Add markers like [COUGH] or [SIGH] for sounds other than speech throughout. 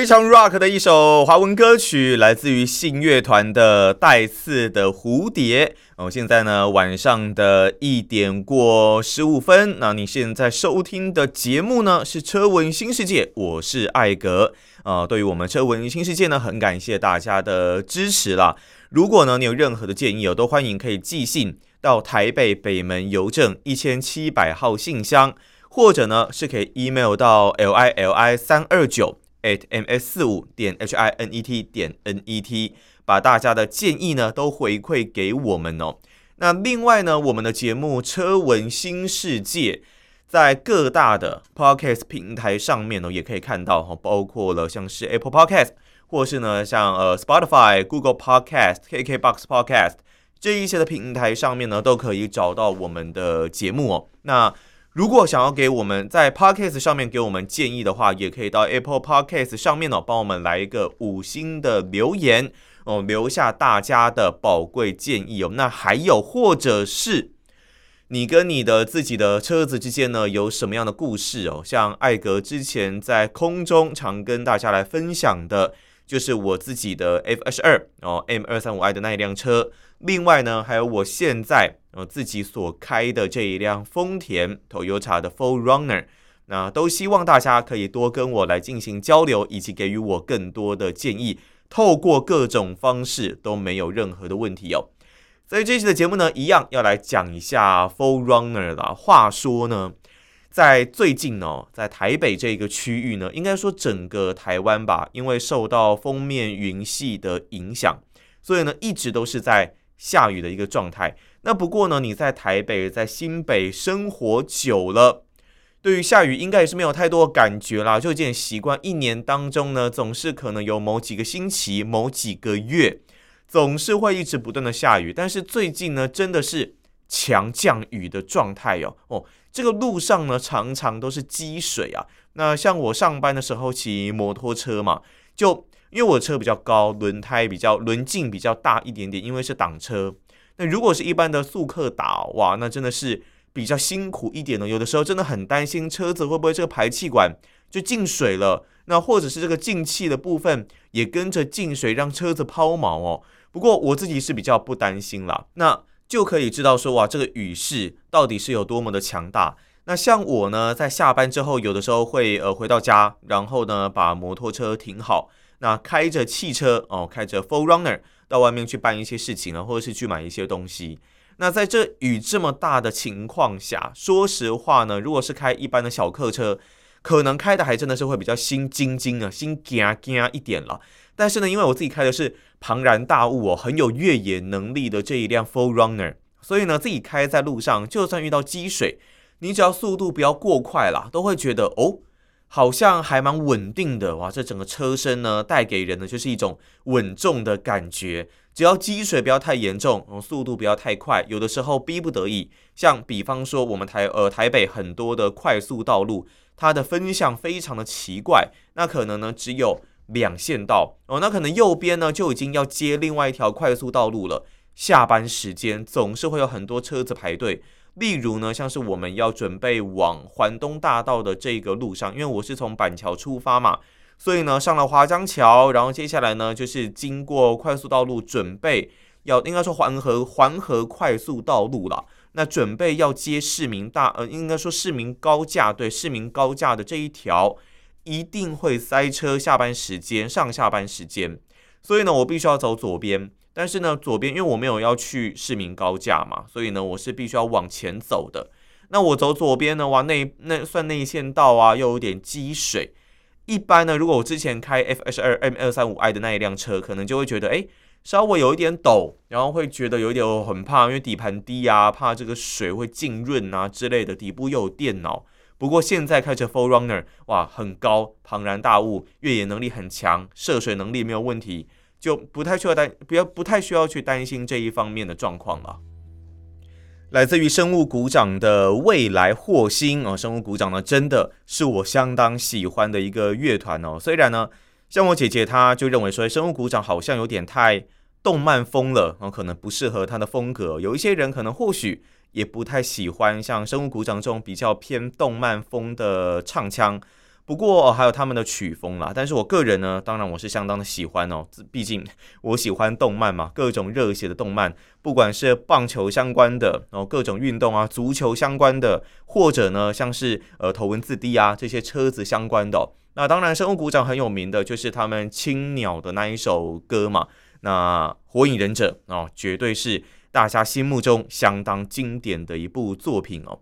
非常 rock 的一首华文歌曲，来自于信乐团的《带刺的蝴蝶》。哦，现在呢晚上的一点过十五分。那你现在收听的节目呢是《车闻新世界》，我是艾格。呃，对于我们《车闻新世界》呢，很感谢大家的支持啦。如果呢你有任何的建议哦，都欢迎可以寄信到台北北门邮政一千七百号信箱，或者呢是可以 email 到 l i l i 三二九。At ms 四五点 h i n e t 点 n e t，把大家的建议呢都回馈给我们哦。那另外呢，我们的节目《车闻新世界》在各大的 podcast 平台上面呢，也可以看到哈，包括了像是 Apple Podcast，或是呢像呃 Spotify、Google Podcast、KKBox Podcast 这一些的平台上面呢，都可以找到我们的节目哦。那如果想要给我们在 Podcast 上面给我们建议的话，也可以到 Apple Podcast 上面哦，帮我们来一个五星的留言哦，留下大家的宝贵建议哦。那还有，或者是你跟你的自己的车子之间呢，有什么样的故事哦？像艾格之前在空中常跟大家来分享的，就是我自己的 F 二十二哦 M 二三五 I 的那一辆车。另外呢，还有我现在呃自己所开的这一辆丰田 Toyota 的 4Runner，那都希望大家可以多跟我来进行交流，以及给予我更多的建议。透过各种方式都没有任何的问题哦。所以这期的节目呢，一样要来讲一下 4Runner 啦。话说呢，在最近呢，在台北这个区域呢，应该说整个台湾吧，因为受到锋面云系的影响，所以呢，一直都是在。下雨的一个状态。那不过呢，你在台北、在新北生活久了，对于下雨应该也是没有太多感觉啦，就有点习惯。一年当中呢，总是可能有某几个星期、某几个月，总是会一直不断的下雨。但是最近呢，真的是强降雨的状态哦。哦，这个路上呢，常常都是积水啊。那像我上班的时候骑摩托车嘛，就。因为我车比较高，轮胎比较轮径比较大一点点，因为是挡车。那如果是一般的速克达，哇，那真的是比较辛苦一点的。有的时候真的很担心车子会不会这个排气管就进水了，那或者是这个进气的部分也跟着进水，让车子抛锚哦。不过我自己是比较不担心啦，那就可以知道说，哇，这个雨势到底是有多么的强大。那像我呢，在下班之后，有的时候会呃回到家，然后呢把摩托车停好。那开着汽车哦，开着 4Runner 到外面去办一些事情啊，或者是去买一些东西。那在这雨这么大的情况下，说实话呢，如果是开一般的小客车，可能开的还真的是会比较心惊惊啊，心惊惊一点了。但是呢，因为我自己开的是庞然大物哦，很有越野能力的这一辆 4Runner，所以呢，自己开在路上，就算遇到积水，你只要速度不要过快啦，都会觉得哦。好像还蛮稳定的哇！这整个车身呢，带给人的就是一种稳重的感觉。只要积水不要太严重，速度不要太快，有的时候逼不得已，像比方说我们台呃台北很多的快速道路，它的分向非常的奇怪，那可能呢只有两线道哦，那可能右边呢就已经要接另外一条快速道路了。下班时间总是会有很多车子排队。例如呢，像是我们要准备往环东大道的这个路上，因为我是从板桥出发嘛，所以呢上了华江桥，然后接下来呢就是经过快速道路，准备要应该说环河环河快速道路了。那准备要接市民大呃，应该说市民高架，对，市民高架的这一条一定会塞车，下班时间上下班时间，所以呢我必须要走左边。但是呢，左边因为我没有要去市民高架嘛，所以呢，我是必须要往前走的。那我走左边呢，哇，那那算内线道啊，又有点积水。一般呢，如果我之前开 F 二十二 M 二三五 I 的那一辆车，可能就会觉得，哎，稍微有一点抖，然后会觉得有一点很怕，因为底盘低啊，怕这个水会浸润啊之类的。底部又有电脑。不过现在开着 4Runner，哇，很高，庞然大物，越野能力很强，涉水能力没有问题。就不太需要担，不要不太需要去担心这一方面的状况了。来自于生物股长的未来惑星哦，生物股长呢，真的是我相当喜欢的一个乐团哦。虽然呢，像我姐姐她就认为说，生物股长好像有点太动漫风了哦，可能不适合她的风格。有一些人可能或许也不太喜欢像生物股长这种比较偏动漫风的唱腔。不过还有他们的曲风啦，但是我个人呢，当然我是相当的喜欢哦，毕竟 [LAUGHS] 我喜欢动漫嘛，各种热血的动漫，不管是棒球相关的然哦，各种运动啊，足球相关的，或者呢像是呃头文字 D 啊这些车子相关的，那当然生物股长很有名的就是他们青鸟的那一首歌嘛，那火影忍者哦，绝对是大家心目中相当经典的一部作品哦。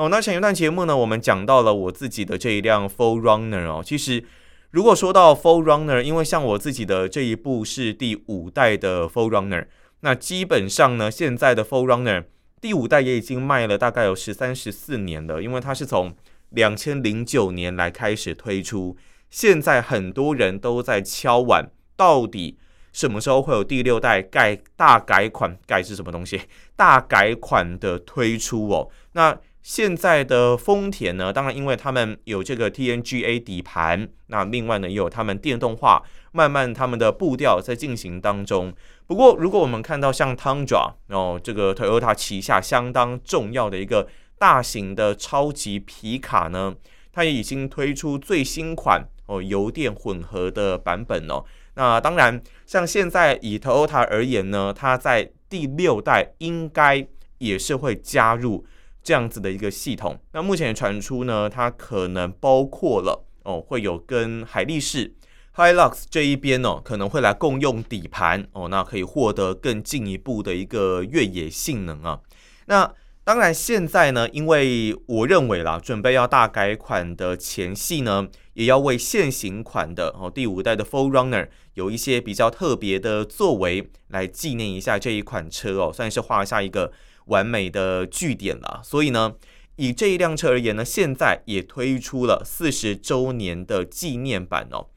哦，那前一段节目呢，我们讲到了我自己的这一辆 4Runner 哦。其实，如果说到 4Runner，因为像我自己的这一部是第五代的 4Runner，那基本上呢，现在的 4Runner 第五代也已经卖了大概有十三、十四年了，因为它是从两千零九年来开始推出，现在很多人都在敲碗，到底什么时候会有第六代改大改款？改是什么东西？[LAUGHS] 大改款的推出哦，那。现在的丰田呢，当然因为他们有这个 TNGA 底盘，那另外呢也有他们电动化，慢慢他们的步调在进行当中。不过，如果我们看到像 Tundra，哦，这个 Toyota 旗下相当重要的一个大型的超级皮卡呢，它也已经推出最新款哦油电混合的版本哦。那当然，像现在以 Toyota 而言呢，它在第六代应该也是会加入。这样子的一个系统，那目前传出呢，它可能包括了哦，会有跟海力士 Hilux 这一边哦，可能会来共用底盘哦，那可以获得更进一步的一个越野性能啊。那当然现在呢，因为我认为啦，准备要大改款的前夕呢，也要为现行款的哦第五代的 4Runner 有一些比较特别的作为，来纪念一下这一款车哦，算是画下一个。完美的句点了，所以呢，以这一辆车而言呢，现在也推出了四十周年的纪念版哦。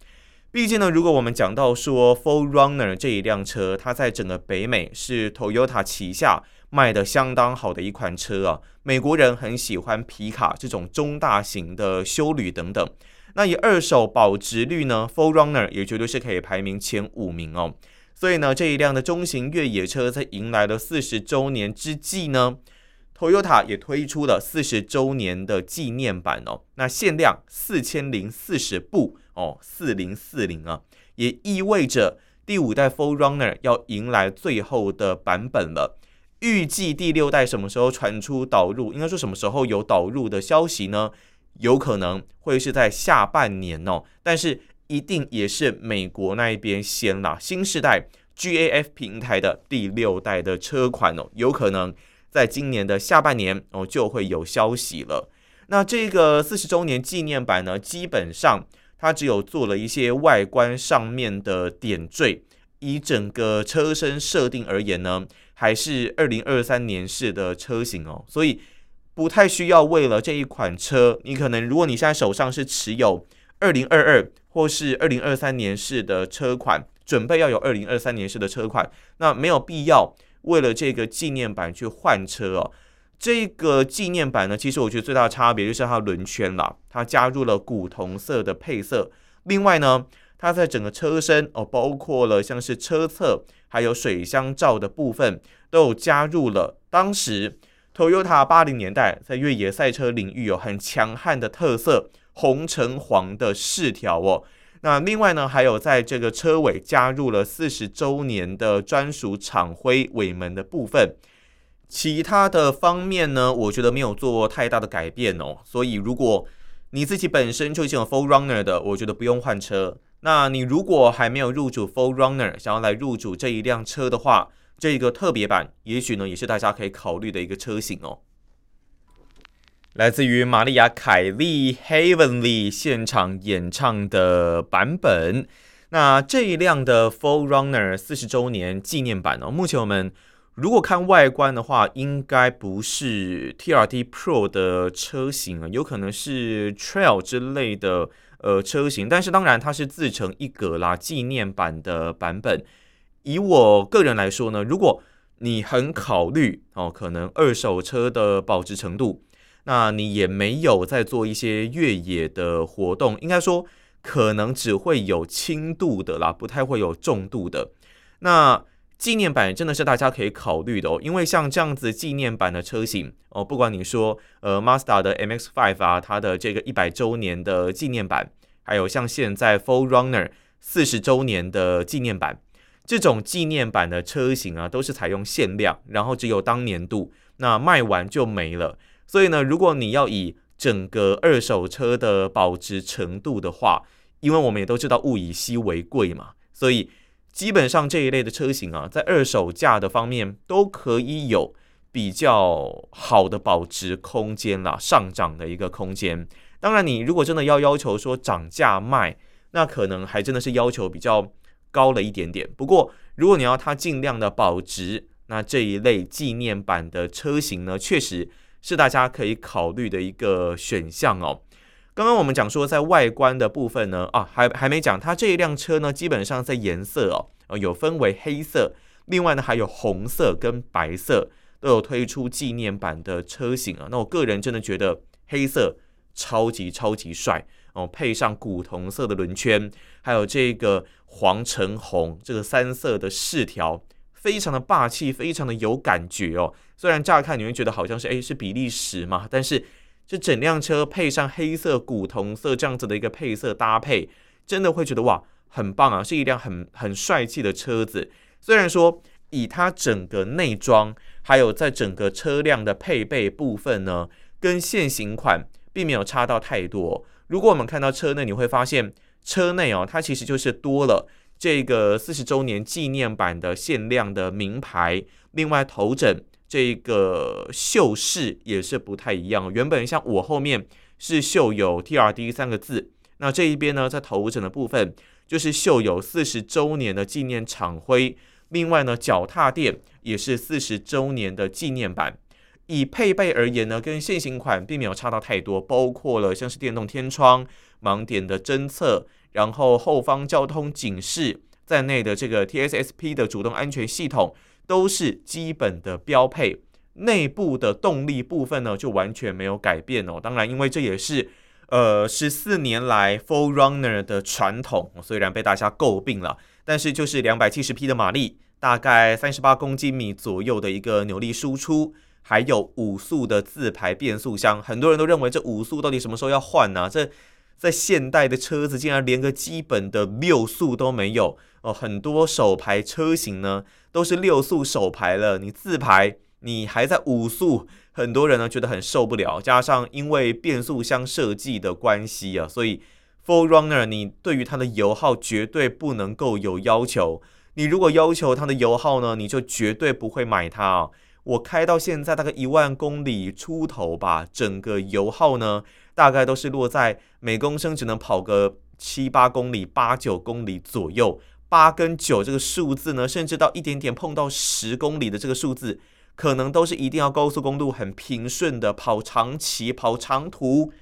毕竟呢，如果我们讲到说 4Runner 这一辆车，它在整个北美是 Toyota 旗下卖的相当好的一款车啊，美国人很喜欢皮卡这种中大型的休旅等等。那以二手保值率呢，4Runner 也绝对是可以排名前五名哦。所以呢，这一辆的中型越野车在迎来了四十周年之际呢，Toyota 也推出了四十周年的纪念版哦。那限量四千零四十部哦，四零四零啊，也意味着第五代 4Runner 要迎来最后的版本了。预计第六代什么时候传出导入？应该说什么时候有导入的消息呢？有可能会是在下半年哦，但是。一定也是美国那一边先啦，新世代 GAF 平台的第六代的车款哦，有可能在今年的下半年哦就会有消息了。那这个四十周年纪念版呢，基本上它只有做了一些外观上面的点缀，以整个车身设定而言呢，还是二零二三年式的车型哦，所以不太需要为了这一款车，你可能如果你现在手上是持有二零二二。或是二零二三年式的车款，准备要有二零二三年式的车款，那没有必要为了这个纪念版去换车哦。这个纪念版呢，其实我觉得最大的差别就是它轮圈啦，它加入了古铜色的配色。另外呢，它在整个车身哦，包括了像是车侧还有水箱罩的部分，都有加入了当时 Toyota 八零年代在越野赛车领域有很强悍的特色。红橙黄的饰条哦，那另外呢，还有在这个车尾加入了四十周年的专属厂徽尾门的部分，其他的方面呢，我觉得没有做太大的改变哦。所以如果你自己本身就已经有 Full Runner 的，我觉得不用换车。那你如果还没有入主 Full Runner，想要来入主这一辆车的话，这个特别版也许呢也是大家可以考虑的一个车型哦。来自于玛丽亚·凯莉 Heavenly 现场演唱的版本。那这一辆的 Forerunner 四十周年纪念版哦，目前我们如果看外观的话，应该不是 TRD Pro 的车型啊，有可能是 Trail 之类的呃车型。但是当然它是自成一格啦，纪念版的版本。以我个人来说呢，如果你很考虑哦，可能二手车的保值程度，那你也没有在做一些越野的活动，应该说可能只会有轻度的啦，不太会有重度的。那纪念版真的是大家可以考虑的哦，因为像这样子纪念版的车型哦，不管你说呃 Mazda 的 MX-5 啊，它的这个一百周年的纪念版，还有像现在 Full Runner 四十周年的纪念版。这种纪念版的车型啊，都是采用限量，然后只有当年度，那卖完就没了。所以呢，如果你要以整个二手车的保值程度的话，因为我们也都知道物以稀为贵嘛，所以基本上这一类的车型啊，在二手价的方面都可以有比较好的保值空间啦，上涨的一个空间。当然，你如果真的要要求说涨价卖，那可能还真的是要求比较。高了一点点，不过如果你要它尽量的保值，那这一类纪念版的车型呢，确实是大家可以考虑的一个选项哦。刚刚我们讲说在外观的部分呢，啊，还还没讲，它这一辆车呢，基本上在颜色哦，有分为黑色，另外呢还有红色跟白色都有推出纪念版的车型啊。那我个人真的觉得黑色超级超级帅。哦，配上古铜色的轮圈，还有这个黄橙红这个三色的饰条，非常的霸气，非常的有感觉哦。虽然乍看你会觉得好像是诶是比利时嘛，但是这整辆车配上黑色、古铜色这样子的一个配色搭配，真的会觉得哇，很棒啊，是一辆很很帅气的车子。虽然说以它整个内装，还有在整个车辆的配备部分呢，跟现行款并没有差到太多。如果我们看到车内，你会发现车内哦，它其实就是多了这个四十周年纪念版的限量的名牌，另外头枕这个绣饰也是不太一样。原本像我后面是绣有 TRD 三个字，那这一边呢，在头枕的部分就是绣有四十周年的纪念厂徽，另外呢，脚踏垫也是四十周年的纪念版。以配备而言呢，跟现行款并没有差到太多，包括了像是电动天窗、盲点的侦测，然后后方交通警示在内的这个 TSSP 的主动安全系统都是基本的标配。内部的动力部分呢，就完全没有改变哦。当然，因为这也是呃十四年来 4Runner 的传统，虽然被大家诟病了，但是就是两百七十匹的马力，大概三十八公斤米左右的一个扭力输出。还有五速的自排变速箱，很多人都认为这五速到底什么时候要换呢？这在现代的车子竟然连个基本的六速都没有哦。很多手排车型呢都是六速手排了，你自排你还在五速，很多人呢觉得很受不了。加上因为变速箱设计的关系啊，所以 4Runner 你对于它的油耗绝对不能够有要求。你如果要求它的油耗呢，你就绝对不会买它啊。我开到现在大概一万公里出头吧，整个油耗呢，大概都是落在每公升只能跑个七八公里、八九公里左右。八跟九这个数字呢，甚至到一点点碰到十公里的这个数字，可能都是一定要高速公路很平顺的跑长期、跑长途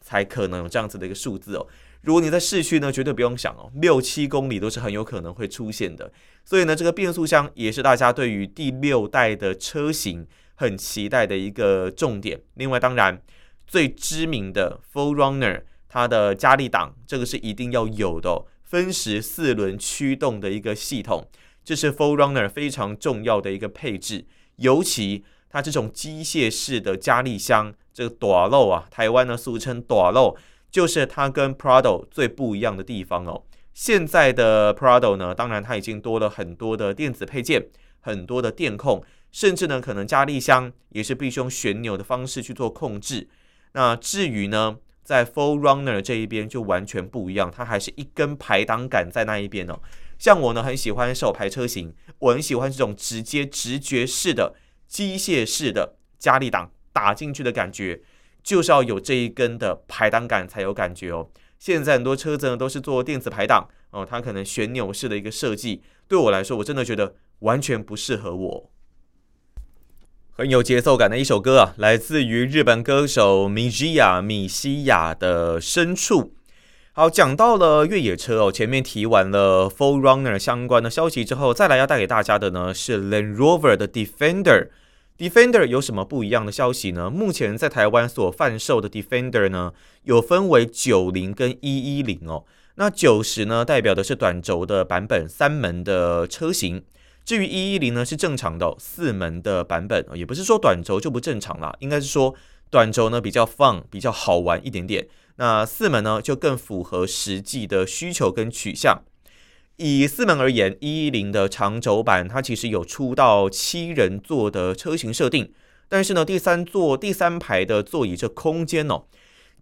才可能有这样子的一个数字哦。如果你在市区呢，绝对不用想哦，六七公里都是很有可能会出现的。所以呢，这个变速箱也是大家对于第六代的车型很期待的一个重点。另外，当然最知名的 Full Runner，它的加力档这个是一定要有的，分时四轮驱动的一个系统，这是 Full Runner 非常重要的一个配置。尤其它这种机械式的加力箱，这个大漏啊，台湾呢俗称大漏。就是它跟 Prado 最不一样的地方哦。现在的 Prado 呢，当然它已经多了很多的电子配件，很多的电控，甚至呢可能加力箱也是必须用旋钮的方式去做控制。那至于呢，在 Full Runner 这一边就完全不一样，它还是一根排档杆在那一边哦。像我呢很喜欢手排车型，我很喜欢这种直接直觉式的机械式的加力档打进去的感觉。就是要有这一根的排档杆才有感觉哦。现在很多车子呢都是做电子排档哦，它可能旋钮式的一个设计，对我来说我真的觉得完全不适合我。很有节奏感的一首歌啊，来自于日本歌手米基亚米西亚的《深处》。好，讲到了越野车哦，前面提完了 4Runner 相关的消息之后，再来要带给大家的呢是 Land Rover 的 Defender。Defender 有什么不一样的消息呢？目前在台湾所贩售的 Defender 呢，有分为九零跟一一零哦。那九十呢，代表的是短轴的版本，三门的车型。至于一一零呢，是正常的、四门的版本，也不是说短轴就不正常啦，应该是说短轴呢比较 fun，比较好玩一点点。那四门呢，就更符合实际的需求跟取向。以四门而言，一一零的长轴版它其实有出到七人座的车型设定，但是呢，第三座第三排的座椅这空间哦，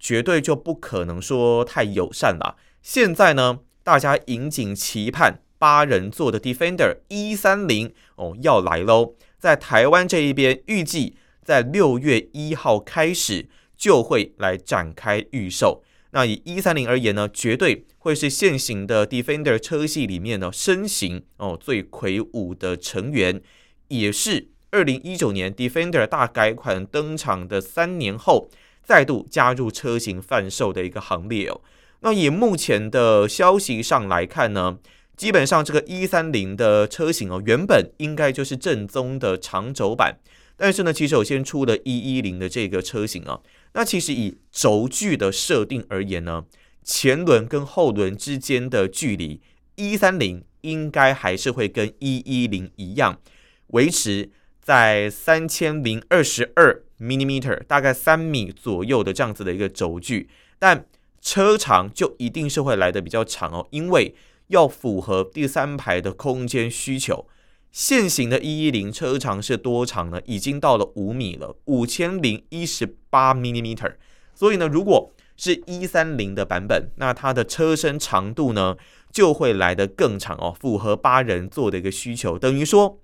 绝对就不可能说太友善了。现在呢，大家引颈期盼八人座的 Defender 一三零哦要来喽，在台湾这一边预计在六月一号开始。就会来展开预售。那以一三零而言呢，绝对会是现行的 Defender 车系里面呢身形哦最魁梧的成员，也是二零一九年 Defender 大改款登场的三年后，再度加入车型贩售的一个行列哦。那以目前的消息上来看呢，基本上这个一三零的车型哦，原本应该就是正宗的长轴版，但是呢，其实有先出了一一零的这个车型啊。那其实以轴距的设定而言呢，前轮跟后轮之间的距离，一三零应该还是会跟一一零一样，维持在三千零二十二 millimeter，大概三米左右的这样子的一个轴距，但车长就一定是会来的比较长哦，因为要符合第三排的空间需求。现行的一一零车长是多长呢？已经到了五米了，五千零一十八 m i l i m e t e r。所以呢，如果是一三零的版本，那它的车身长度呢就会来得更长哦，符合八人座的一个需求。等于说，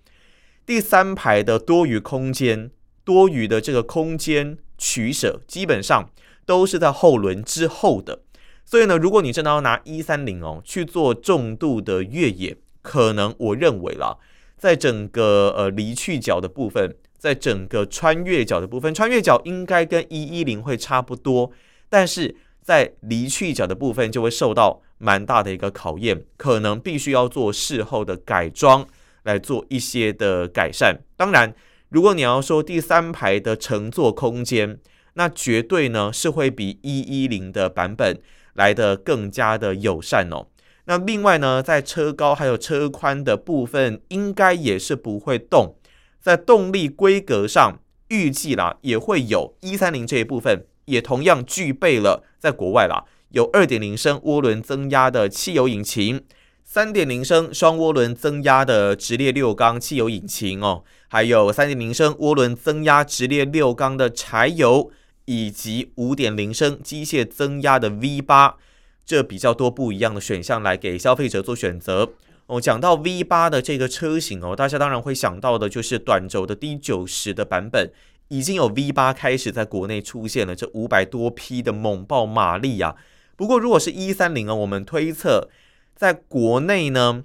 第三排的多余空间、多余的这个空间取舍，基本上都是在后轮之后的。所以呢，如果你真的要拿一三零哦去做重度的越野，可能我认为了。在整个呃离去角的部分，在整个穿越角的部分，穿越角应该跟一一零会差不多，但是在离去角的部分就会受到蛮大的一个考验，可能必须要做事后的改装来做一些的改善。当然，如果你要说第三排的乘坐空间，那绝对呢是会比一一零的版本来的更加的友善哦。那另外呢，在车高还有车宽的部分，应该也是不会动。在动力规格上，预计啦也会有一三零这一部分，也同样具备了在国外啦有二点零升涡轮增压的汽油引擎，三点零升双涡轮增压的直列六缸汽油引擎哦，还有三点零升涡轮增压直列六缸的柴油，以及五点零升机械增压的 V 八。这比较多不一样的选项来给消费者做选择哦。讲到 V 八的这个车型哦，大家当然会想到的就是短轴的 D 九十的版本，已经有 V 八开始在国内出现了，这五百多匹的猛爆马力呀。不过如果是一三零啊，我们推测在国内呢，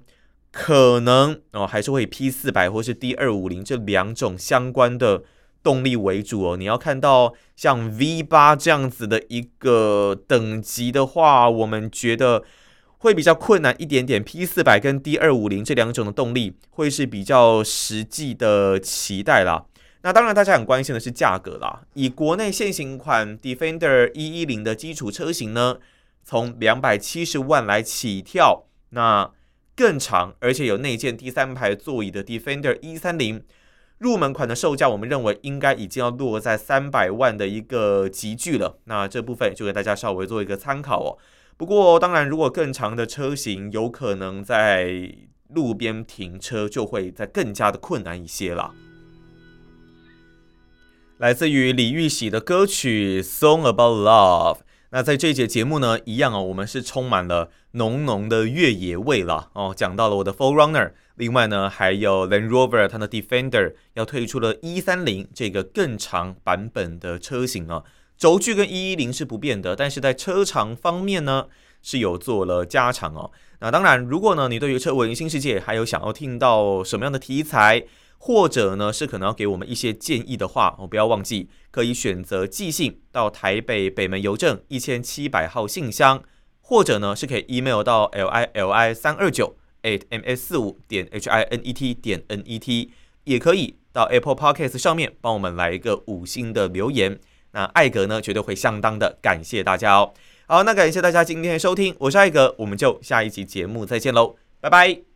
可能哦还是会以 P 四百或是 D 二五零这两种相关的。动力为主哦，你要看到像 V 八这样子的一个等级的话，我们觉得会比较困难一点点。P 四百跟 D 二五零这两种的动力会是比较实际的期待啦。那当然，大家很关心的是价格啦。以国内现行款 Defender 一一零的基础车型呢，从两百七十万来起跳，那更长而且有内建第三排座椅的 Defender 一三零。入门款的售价，我们认为应该已经要落在三百万的一个级距了。那这部分就给大家稍微做一个参考哦。不过，当然，如果更长的车型，有可能在路边停车就会再更加的困难一些了。来自于李玉玺的歌曲《Song About Love》。那在这一节节目呢，一样哦，我们是充满了浓浓的越野味了哦。讲到了我的 Forerunner 另外呢，还有 Land Rover 它的 Defender 要推出了一三零这个更长版本的车型啊。轴距跟一一零是不变的，但是在车长方面呢，是有做了加长哦。那当然，如果呢你对于车闻新世界还有想要听到什么样的题材，或者呢，是可能要给我们一些建议的话，我不要忘记可以选择寄信到台北北门邮政一千七百号信箱，或者呢是可以 email 到 l i l i 三二九 at m s 四五点 h i n e t 点 n e t，也可以到 Apple Podcast 上面帮我们来一个五星的留言。那艾格呢绝对会相当的感谢大家哦。好，那感谢大家今天的收听，我是艾格，我们就下一集节目再见喽，拜拜。